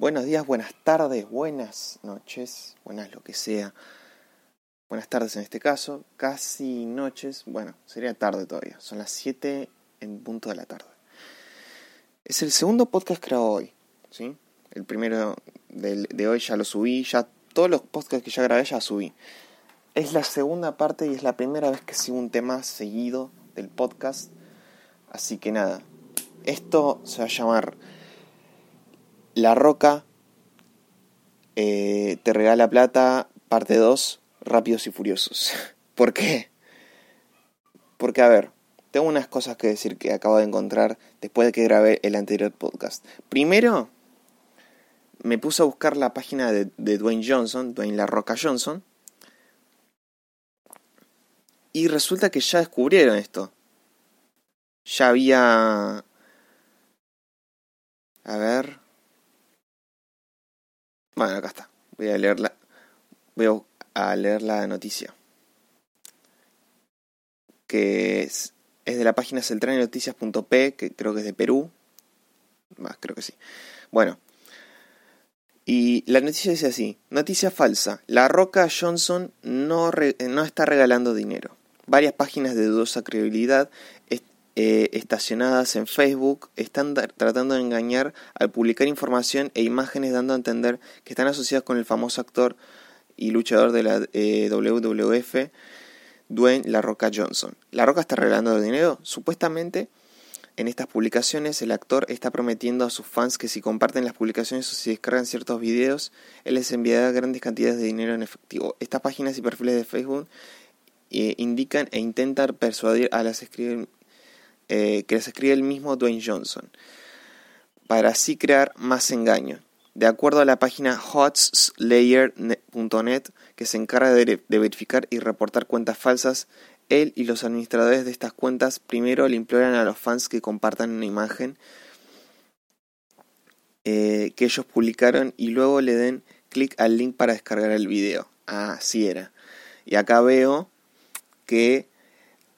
Buenos días, buenas tardes, buenas noches, buenas lo que sea. Buenas tardes en este caso, casi noches, bueno, sería tarde todavía, son las 7 en punto de la tarde. Es el segundo podcast grabado hoy, ¿sí? El primero de hoy ya lo subí, ya todos los podcasts que ya grabé ya subí. Es la segunda parte y es la primera vez que sigo un tema seguido del podcast. Así que nada, esto se va a llamar la Roca eh, te regala plata, parte 2, Rápidos y Furiosos. ¿Por qué? Porque, a ver, tengo unas cosas que decir que acabo de encontrar después de que grabé el anterior podcast. Primero, me puse a buscar la página de, de Dwayne Johnson, Dwayne La Roca Johnson, y resulta que ya descubrieron esto. Ya había... A ver... Bueno, acá está. Voy a leerla. Voy a leer la noticia. Que es, de la página centralnoticias.p, que creo que es de Perú. Más, creo que sí. Bueno. Y la noticia dice así. Noticia falsa. La Roca Johnson no, no está regalando dinero. Varias páginas de dudosa credibilidad eh, estacionadas en Facebook están tratando de engañar al publicar información e imágenes dando a entender que están asociadas con el famoso actor y luchador de la eh, WWF, Dwayne La Roca Johnson. ¿La Roca está regalando dinero? Supuestamente, en estas publicaciones, el actor está prometiendo a sus fans que si comparten las publicaciones o si descargan ciertos videos, él les enviará grandes cantidades de dinero en efectivo. Estas páginas y perfiles de Facebook eh, indican e intentan persuadir a las escriben eh, que les escribe el mismo Dwayne Johnson, para así crear más engaño. De acuerdo a la página hotslayer.net, que se encarga de, verificar y reportar cuentas falsas, él y los administradores de estas cuentas primero le imploran a los fans que compartan una imagen eh, que ellos publicaron y luego le den clic al link para descargar el video. Ah, así era. Y acá veo que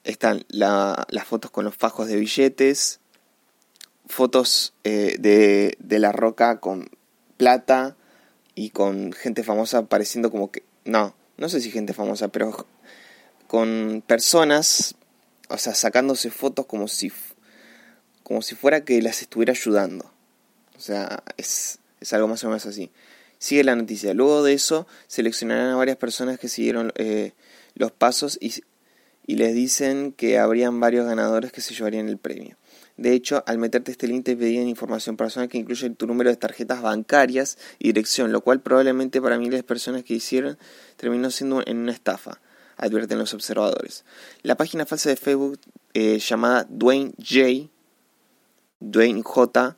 están las fotos con los fajos de billetes, fotos eh, de, de la roca con plata y con gente famosa apareciendo como que... No, no sé si gente famosa, pero con personas, o sea, sacándose fotos como si, como si fuera que las estuviera ayudando. O sea, es, es algo más o menos así. Sigue la noticia. Luego de eso, seleccionarán a varias personas que siguieron eh, los pasos y y les dicen que habrían varios ganadores que se llevarían el premio. De hecho, al meterte este link te pedían información personal que incluye tu número de tarjetas bancarias y dirección, lo cual probablemente para miles de personas que hicieron terminó siendo en una estafa, advierten los observadores. La página falsa de Facebook eh, llamada Dwayne J, Dwayne J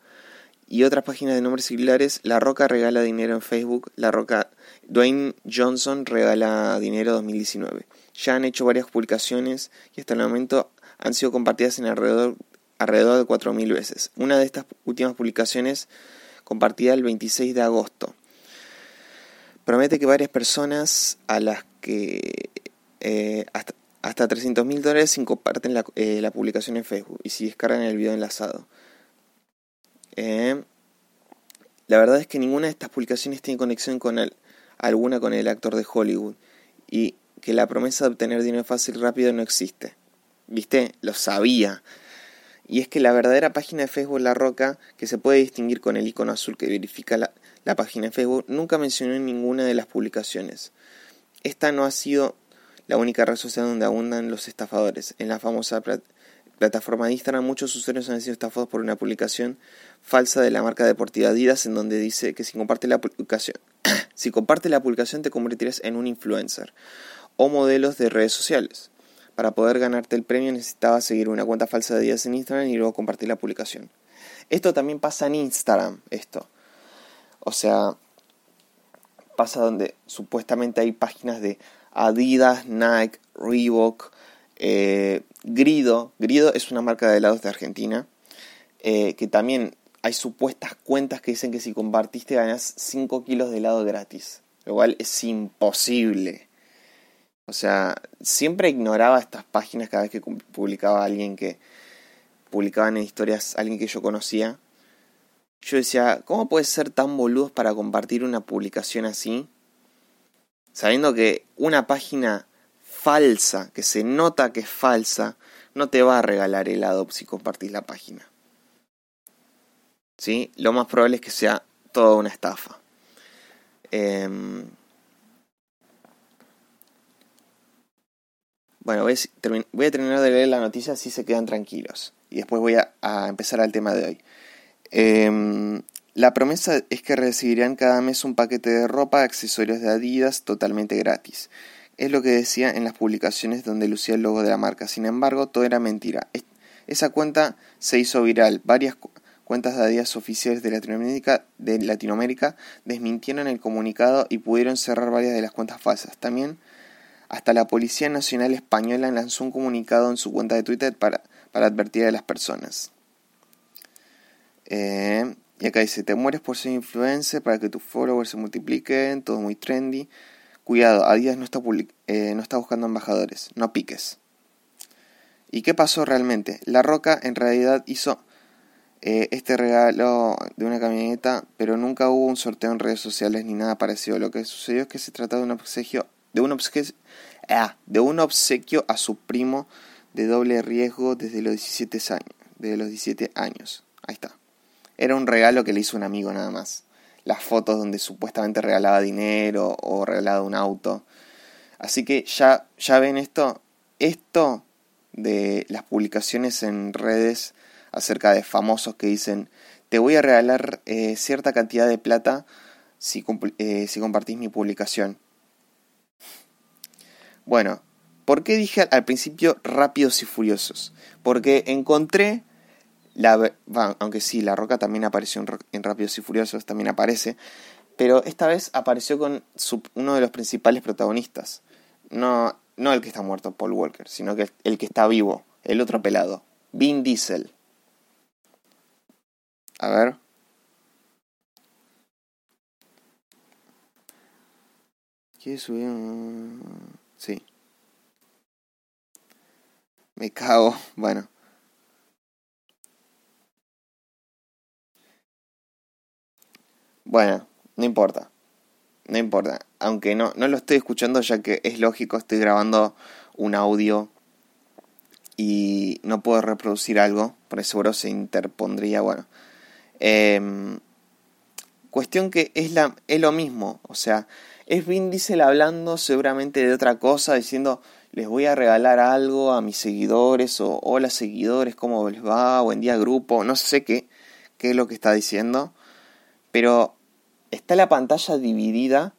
y otras páginas de nombres similares, La Roca regala dinero en Facebook, La Roca Dwayne Johnson regala dinero 2019 ya han hecho varias publicaciones y hasta el momento han sido compartidas en alrededor, alrededor de 4.000 veces. Una de estas últimas publicaciones compartida el 26 de agosto. Promete que varias personas a las que eh, hasta, hasta 300 mil dólares si comparten la, eh, la, publicación en Facebook y si descargan el video enlazado. Eh, la verdad es que ninguna de estas publicaciones tiene conexión con alguna con el actor de Hollywood y que la promesa de obtener dinero fácil y rápido no existe. ¿Viste? Lo sabía. Y es que la verdadera página de Facebook La Roca, que se puede distinguir con el icono azul que verifica la, la página de Facebook, nunca mencionó en ninguna de las publicaciones. Esta no ha sido la única red social donde abundan los estafadores. En la famosa plataforma de Instagram, muchos usuarios han sido estafados por una publicación falsa de la marca deportiva Adidas, en donde dice que si comparte la publicación, si comparte la publicación te convertirás en un influencer o modelos de redes sociales. Para poder ganarte el premio necesitabas seguir una cuenta falsa de Adidas en Instagram y luego compartir la publicación. Esto también pasa en Instagram, esto. O sea, pasa donde supuestamente hay páginas de Adidas, Nike, Reebok, eh, Grido. Grido es una marca de helados de Argentina. Eh, que también hay supuestas cuentas que dicen que si compartiste ganas 5 kilos de helado gratis. Lo cual es imposible. O sea, siempre ignoraba estas páginas cada vez que publicaba alguien que publicaban en historias, alguien que yo conocía. yo decía, ¿cómo puedes ser tan boludos para compartir una publicación así? Sabiendo que una página falsa, que se nota que es falsa, no te va a regalar el Adobe si compartís la página. ¿Sí? Lo más probable es que sea toda una estafa. Em, bueno, voy a, terminar de leer la noticia así se quedan tranquilos. Y después voy a, empezar al tema de hoy. Em, la promesa es que recibirán cada mes un paquete de ropa, accesorios de Adidas totalmente gratis. Es lo que decía en las publicaciones donde lucía el logo de la marca. Sin embargo, todo era mentira. Esa cuenta se hizo viral. Varias cuentas de Adidas oficiales de Latinoamérica, de Latinoamérica desmintieron el comunicado y pudieron cerrar varias de las cuentas falsas. También hasta la Policía Nacional Española lanzó un comunicado en su cuenta de Twitter para, para advertir a las personas. Eh, y acá dice, te mueres por ser influencer para que tus followers se multipliquen, todo muy trendy. Cuidado, Adidas no está, eh, no está buscando embajadores, no piques. ¿Y qué pasó realmente? La Roca en realidad hizo eh, este regalo de una camioneta, pero nunca hubo un sorteo en redes sociales ni nada parecido. Lo que sucedió es que se trató de un obsequio, de un obsequio, ah, de un obsequio a su primo de doble riesgo desde los 17 años. Desde los 17 años. Ahí está. Era un regalo que le hizo un amigo nada más las fotos donde supuestamente regalaba dinero o regalaba un auto. Así que ya, ya ven esto, esto de las publicaciones en redes acerca de famosos que dicen te voy a regalar eh, cierta cantidad de plata si, eh, si compartís mi publicación. Bueno, ¿por qué dije al principio rápidos y furiosos? Porque encontré la, aunque sí, La Roca también apareció en, Rápidos y Furiosos, también aparece, pero esta vez apareció con uno de los principales protagonistas. No, no el que está muerto, Paul Walker, sino que el que está vivo, el otro pelado, Vin Diesel. A ver. ¿Quieres subir? Sí. Me cago. Bueno. Bueno, no importa. No importa. Aunque no, no lo estoy escuchando ya que es lógico, estoy grabando un audio y no puedo reproducir algo, por seguro se interpondría, bueno. Em, cuestión que es, la, es lo mismo, o sea, es Vin Diesel hablando seguramente de otra cosa, diciendo les voy a regalar algo a mis seguidores o hola seguidores, ¿cómo les va? Buen día grupo, no sé qué, qué es lo que está diciendo, pero está la pantalla dividida.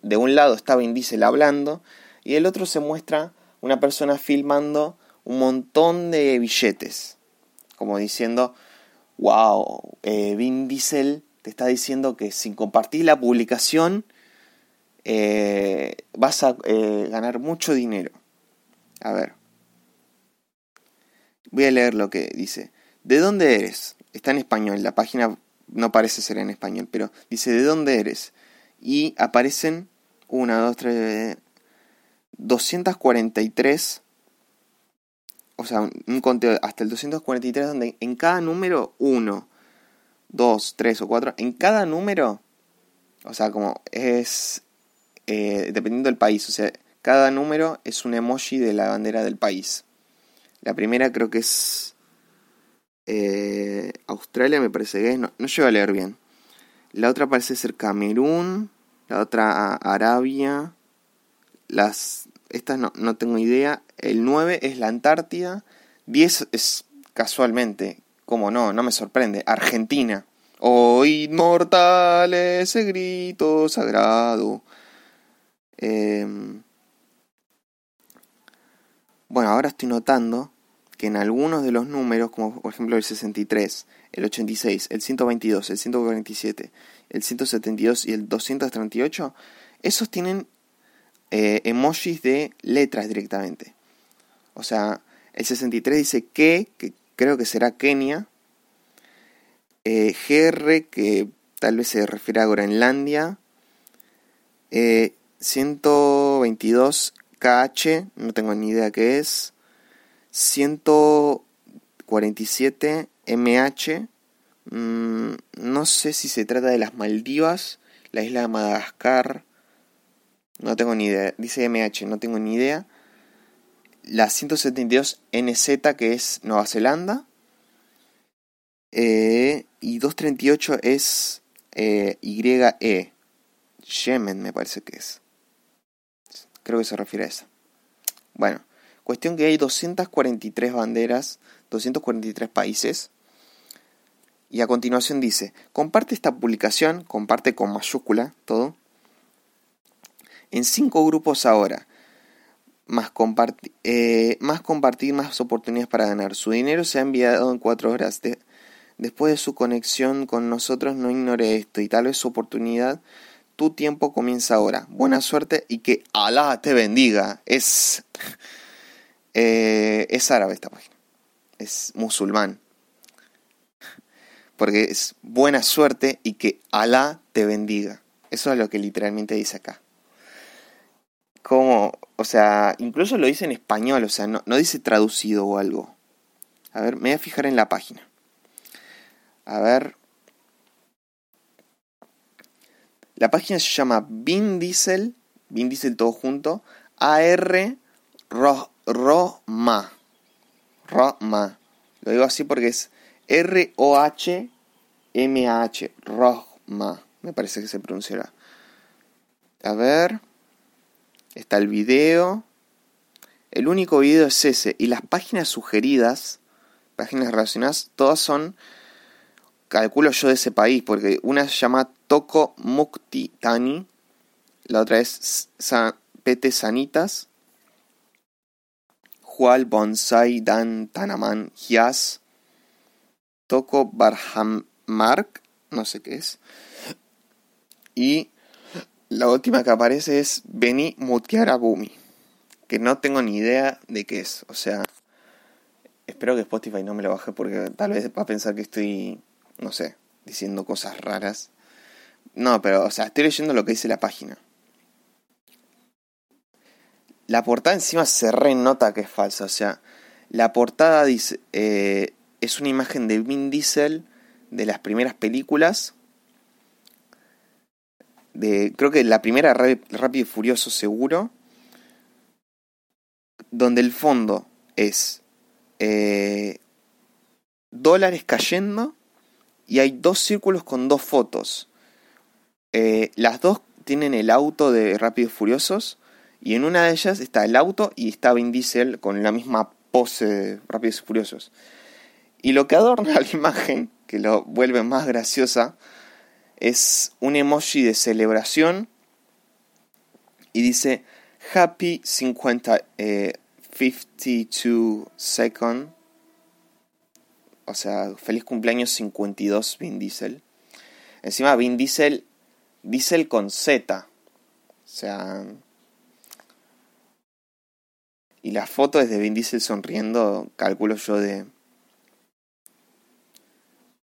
De un lado está Vin Diesel hablando y del otro se muestra una persona filmando un montón de billetes. Como diciendo, wow, eh, Vin Diesel te está diciendo que sin compartir la publicación eh, vas a eh, ganar mucho dinero. A ver. Voy a leer lo que dice. ¿De dónde eres? Está en español. La página no parece ser en español, pero dice ¿de dónde eres? Y aparecen una, dos, tres, 243, o sea, un conteo hasta el 243 donde en cada número, uno, dos, tres o cuatro, en cada número, o sea, como es, eh, dependiendo del país, o sea, cada número es un emoji de la bandera del país. La primera creo que es eh, Australia me parece que es, no, no llego a leer bien. La otra parece ser Camerún, la otra Arabia, las estas no, no tengo idea. El 9 es la Antártida, 10 es casualmente, como no, no me sorprende, Argentina. Oh inmortal ese grito sagrado. Em, bueno, ahora estoy notando que en algunos de los números, como por ejemplo el 63, el 86, el 122, el 147, el 172 y el 238, esos tienen eh, emojis de letras directamente. O sea, el 63 dice que, que creo que será Kenia, eh, GR, que tal vez se refiere a Groenlandia, eh, 122 KH, no tengo ni idea qué es, 147 MH, Mm, no sé si se trata de las Maldivas, la isla de Madagascar. No tengo ni idea. Dice MH, no tengo ni idea. La 172 NZ, que es Nueva Zelanda. Eh, y 238 es eh, YE. Yemen me parece que es. Creo que se refiere a esa. Bueno, cuestión que hay 243 banderas, 243 países. Y a continuación dice, comparte esta publicación, comparte con mayúscula todo, en cinco grupos ahora. Más, eh, más compartir, más oportunidades para ganar. Su dinero se ha enviado en cuatro horas. después de su conexión con nosotros, no ignore esto y tal vez su oportunidad tu tiempo comienza ahora. Buena suerte y que Alá te bendiga. Es, eh, es árabe esta página. Es musulmán. Porque es buena suerte y que Alá te bendiga. Eso es lo que literalmente dice acá. Como, o sea, incluso lo dice en español, o sea, no, no dice traducido o algo. A ver, me voy a fijar en la página. A ver, La página se llama Vin Diesel, Vin Diesel todo junto, AR Roma. Roma. Lo digo así porque es R-O-H-M-A-H. Roma. Me parece que se pronunciará. A ver. Está el video. El único video es ese. Y las páginas sugeridas, páginas relacionadas, todas son calculo yo de ese país, porque una se llama Toko Mukti Tani, la otra es Pete Sanitas, Hual Bonsai Dan Tanaman Hias, Toko Barhamark, no sé qué es, y la última que aparece es Beni Mutiarabumi, que no tengo ni idea de qué es, o sea, espero que Spotify no me lo baje porque tal vez va a pensar que estoy no sé, diciendo cosas raras. No, pero, o sea, estoy leyendo lo que dice la página. La portada encima se renota que es falsa. O sea, la portada dice, eh, es una imagen de Vin Diesel de las primeras películas. Creo que la primera Rápido y Furioso seguro. Donde el fondo es eh, dólares cayendo y hay dos círculos con dos fotos. Eh, las dos tienen el auto de Rápidos Furiosos y en una de ellas está el auto y está Vin Diesel con la misma pose de Rápidos y Furiosos. Y lo que adorna la imagen, que lo vuelve más graciosa, es un emoji de celebración y dice Happy 50, 52 eh, second o sea, feliz cumpleaños 52 Vin Diesel. Encima Vin Diesel, Diesel con Z. O sea... Y la foto es de Vin Diesel sonriendo, calculo yo de...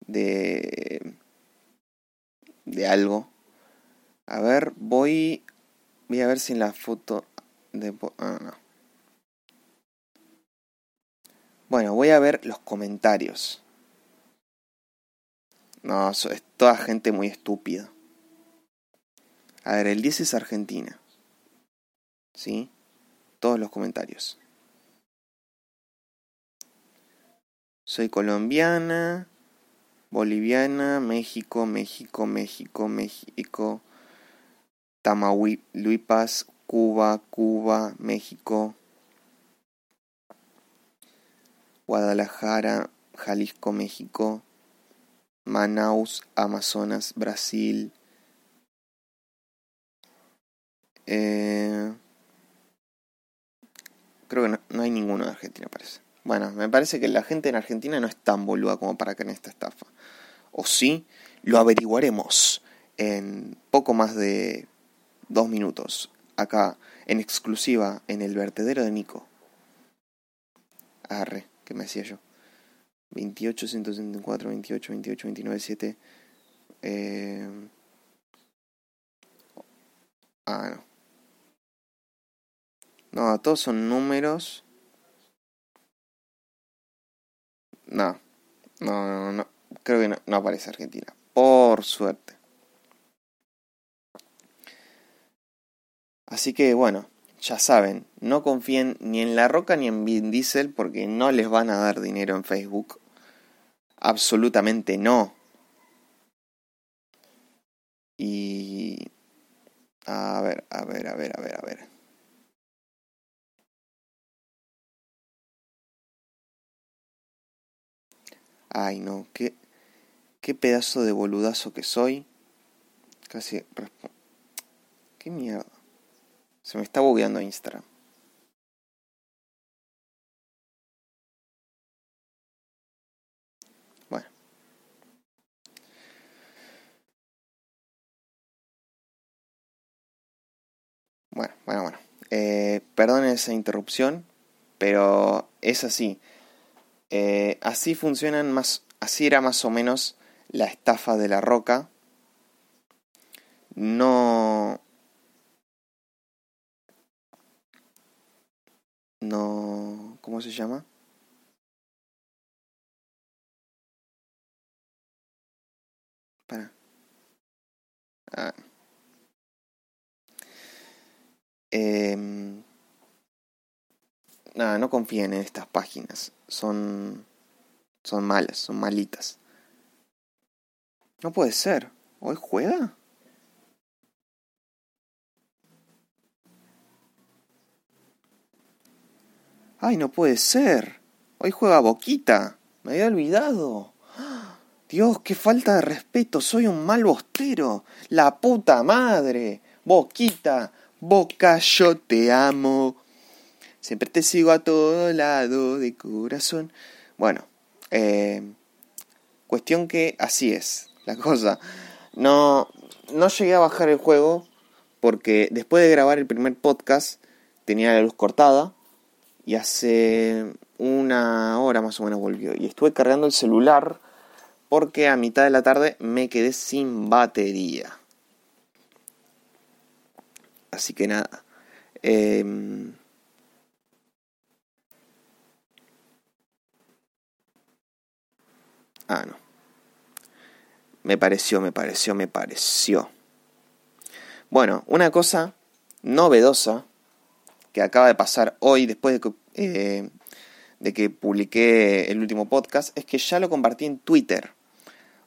De... De algo. A ver, voy... Voy a ver si en la foto... De, ah, no. Bueno, voy a ver los comentarios. No, es toda gente muy estúpida. A ver, el 10 es Argentina. ¿Sí? Todos los comentarios. Soy colombiana, boliviana, México, México, México, México, Tamaulipas, Cuba, Cuba, México, Guadalajara, Jalisco, México, Manaus, Amazonas, Brasil. Eh, creo que no, hay ninguno de Argentina, parece. Bueno, me parece que la gente en Argentina no es tan boluda como para que en esta estafa. O sí, lo averiguaremos en poco más de dos minutos. Acá, en exclusiva, en el vertedero de Nico. Arre. ¿Qué me decía yo? 28, 174, 28, 28, 29, 7. Eh... Ah, no. No, todos son números. No, no, no, no. creo que no, no aparece Argentina. Por suerte. Así que bueno, ya saben, no confíen ni en La Roca ni en Vin Diesel porque no les van a dar dinero en Facebook. Absolutamente no. Y... A ver, a ver, a ver, a ver, a ver. Ay, no, qué, qué pedazo de boludazo que soy. Casi... ¿Qué mierda? Se me está bugueando Instagram. Bueno. Bueno, bueno, bueno. Eh, perdonen esa interrupción, pero es así. Eh, así funcionan más, así era más o menos la estafa de la roca. No, no, ¿cómo se llama? Ah. Eh, nada, no confíen en estas páginas. Son, son malas, son malitas. No puede ser. ¿Hoy juega? Ay, no puede ser. Hoy juega Boquita. Me había olvidado. Dios, qué falta de respeto. Soy un mal bostero. La puta madre. Boquita. Boca, yo te amo. Siempre te sigo a todo lado de corazón. Bueno, eh, cuestión que así es la cosa. No, no llegué a bajar el juego porque después de grabar el primer podcast tenía la luz cortada y hace una hora más o menos volvió. Y estuve cargando el celular porque a mitad de la tarde me quedé sin batería. Así que nada. Em, ah, no. Me pareció, me pareció, me pareció. Bueno, una cosa novedosa que acaba de pasar hoy, después de que, eh, de que publiqué el último podcast, es que ya lo compartí en Twitter.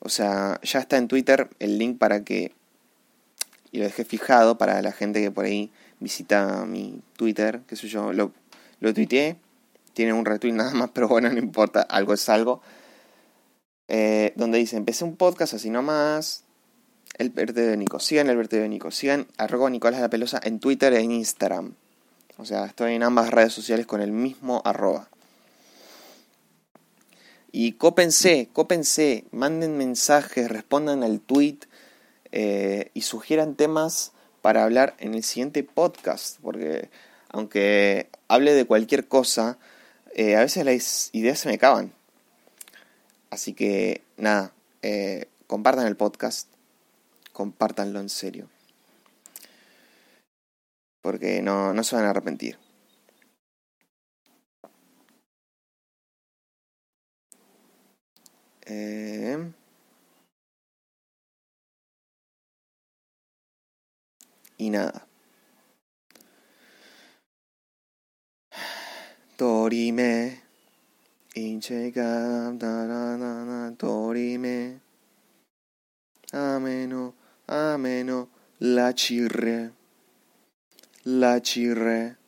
O sea, ya está en Twitter el link para que... Y lo dejé fijado para la gente que por ahí visita mi Twitter, qué sé yo, lo, lo tuiteé. Tiene un retweet nada más, pero bueno, no importa, algo es algo. Eh, donde dice, empecé un podcast así nomás, el vertedero de Nico. Sigan el vertedero de Nico. Sigan arroba Nicolás La Pelosa en Twitter e en Instagram. O sea, estoy en ambas redes sociales con el mismo arroba. Y cópense, cópense, manden mensajes, respondan al tweet eh, y sugieran temas para hablar en el siguiente podcast. Porque aunque hable de cualquier cosa, eh, a veces las ideas se me acaban. Así que nada, eh, compartan el podcast, compártanlo en serio porque no, no se van a arrepentir. Eh, y nada. Dorime. Dorime. Ameno. Ameno. La chirre. La chirre.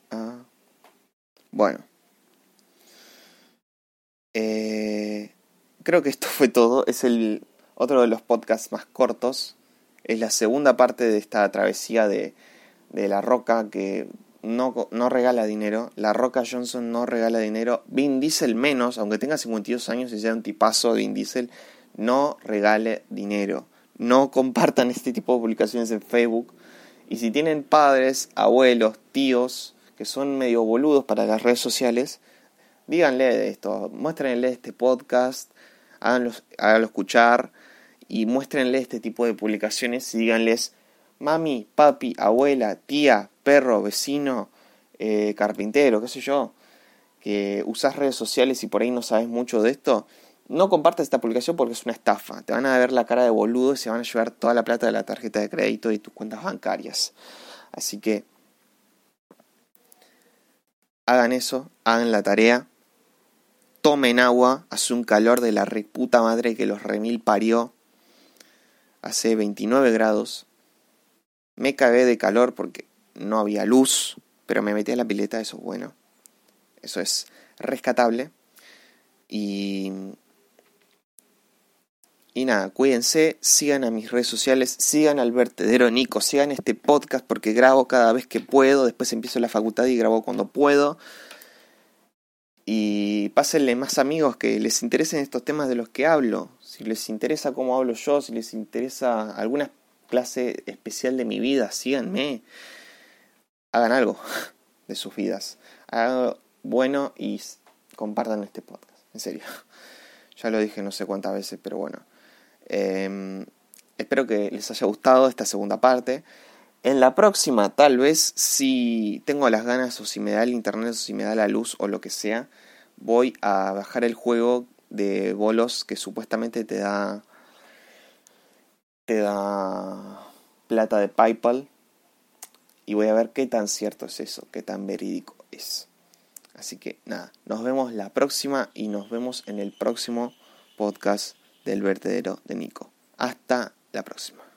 Bueno. Eh, creo que esto fue todo. Es el otro de los podcasts más cortos. Es la segunda parte de esta travesía de, de La Roca que no, no, regala dinero. La Roca Johnson no regala dinero. Vin Diesel menos, aunque tenga 52 años y sea un tipazo, Vin Diesel no regale dinero. No compartan este tipo de publicaciones en Facebook y si tienen padres, abuelos, tíos que son medio boludos para las redes sociales, díganle de esto, muéstrenle este podcast, háganlo, háganlo escuchar y muéstrenle este tipo de publicaciones y díganles, mami, papi, abuela, tía, perro, vecino, eh, carpintero, qué sé yo, que usas redes sociales y por ahí no sabes mucho de esto, no compartas esta publicación porque es una estafa. Te van a ver la cara de boludo y se van a llevar toda la plata de la tarjeta de crédito y tus cuentas bancarias. Así que hagan eso, hagan la tarea, tomen agua, hace un calor de la reputa madre que los remil parió. Hace 29 grados. Me cagué de calor porque no había luz, pero me metí a la pileta, eso es bueno. Eso es rescatable. Y y nada, cuídense, sigan a mis redes sociales, sigan al vertedero Nico, sigan este podcast porque grabo cada vez que puedo, después empiezo la facultad y grabo cuando puedo. Y pásenle más amigos que les interesen estos temas de los que hablo. Si les interesa cómo hablo yo, si les interesa alguna clase especial de mi vida, síganme. Hagan algo de sus vidas. Hagan bueno y compartan este podcast. En serio. Ya lo dije no sé cuántas veces, pero bueno. Em, espero que les haya gustado esta segunda parte. En la próxima, tal vez, si tengo las ganas o si me da el internet o si me da la luz o lo que sea, voy a bajar el juego de bolos que supuestamente te da te da plata de PayPal y voy a ver qué tan cierto es eso, qué tan verídico es. Así que nada, nos vemos la próxima y nos vemos en el próximo podcast del vertedero de Nico. Hasta la próxima.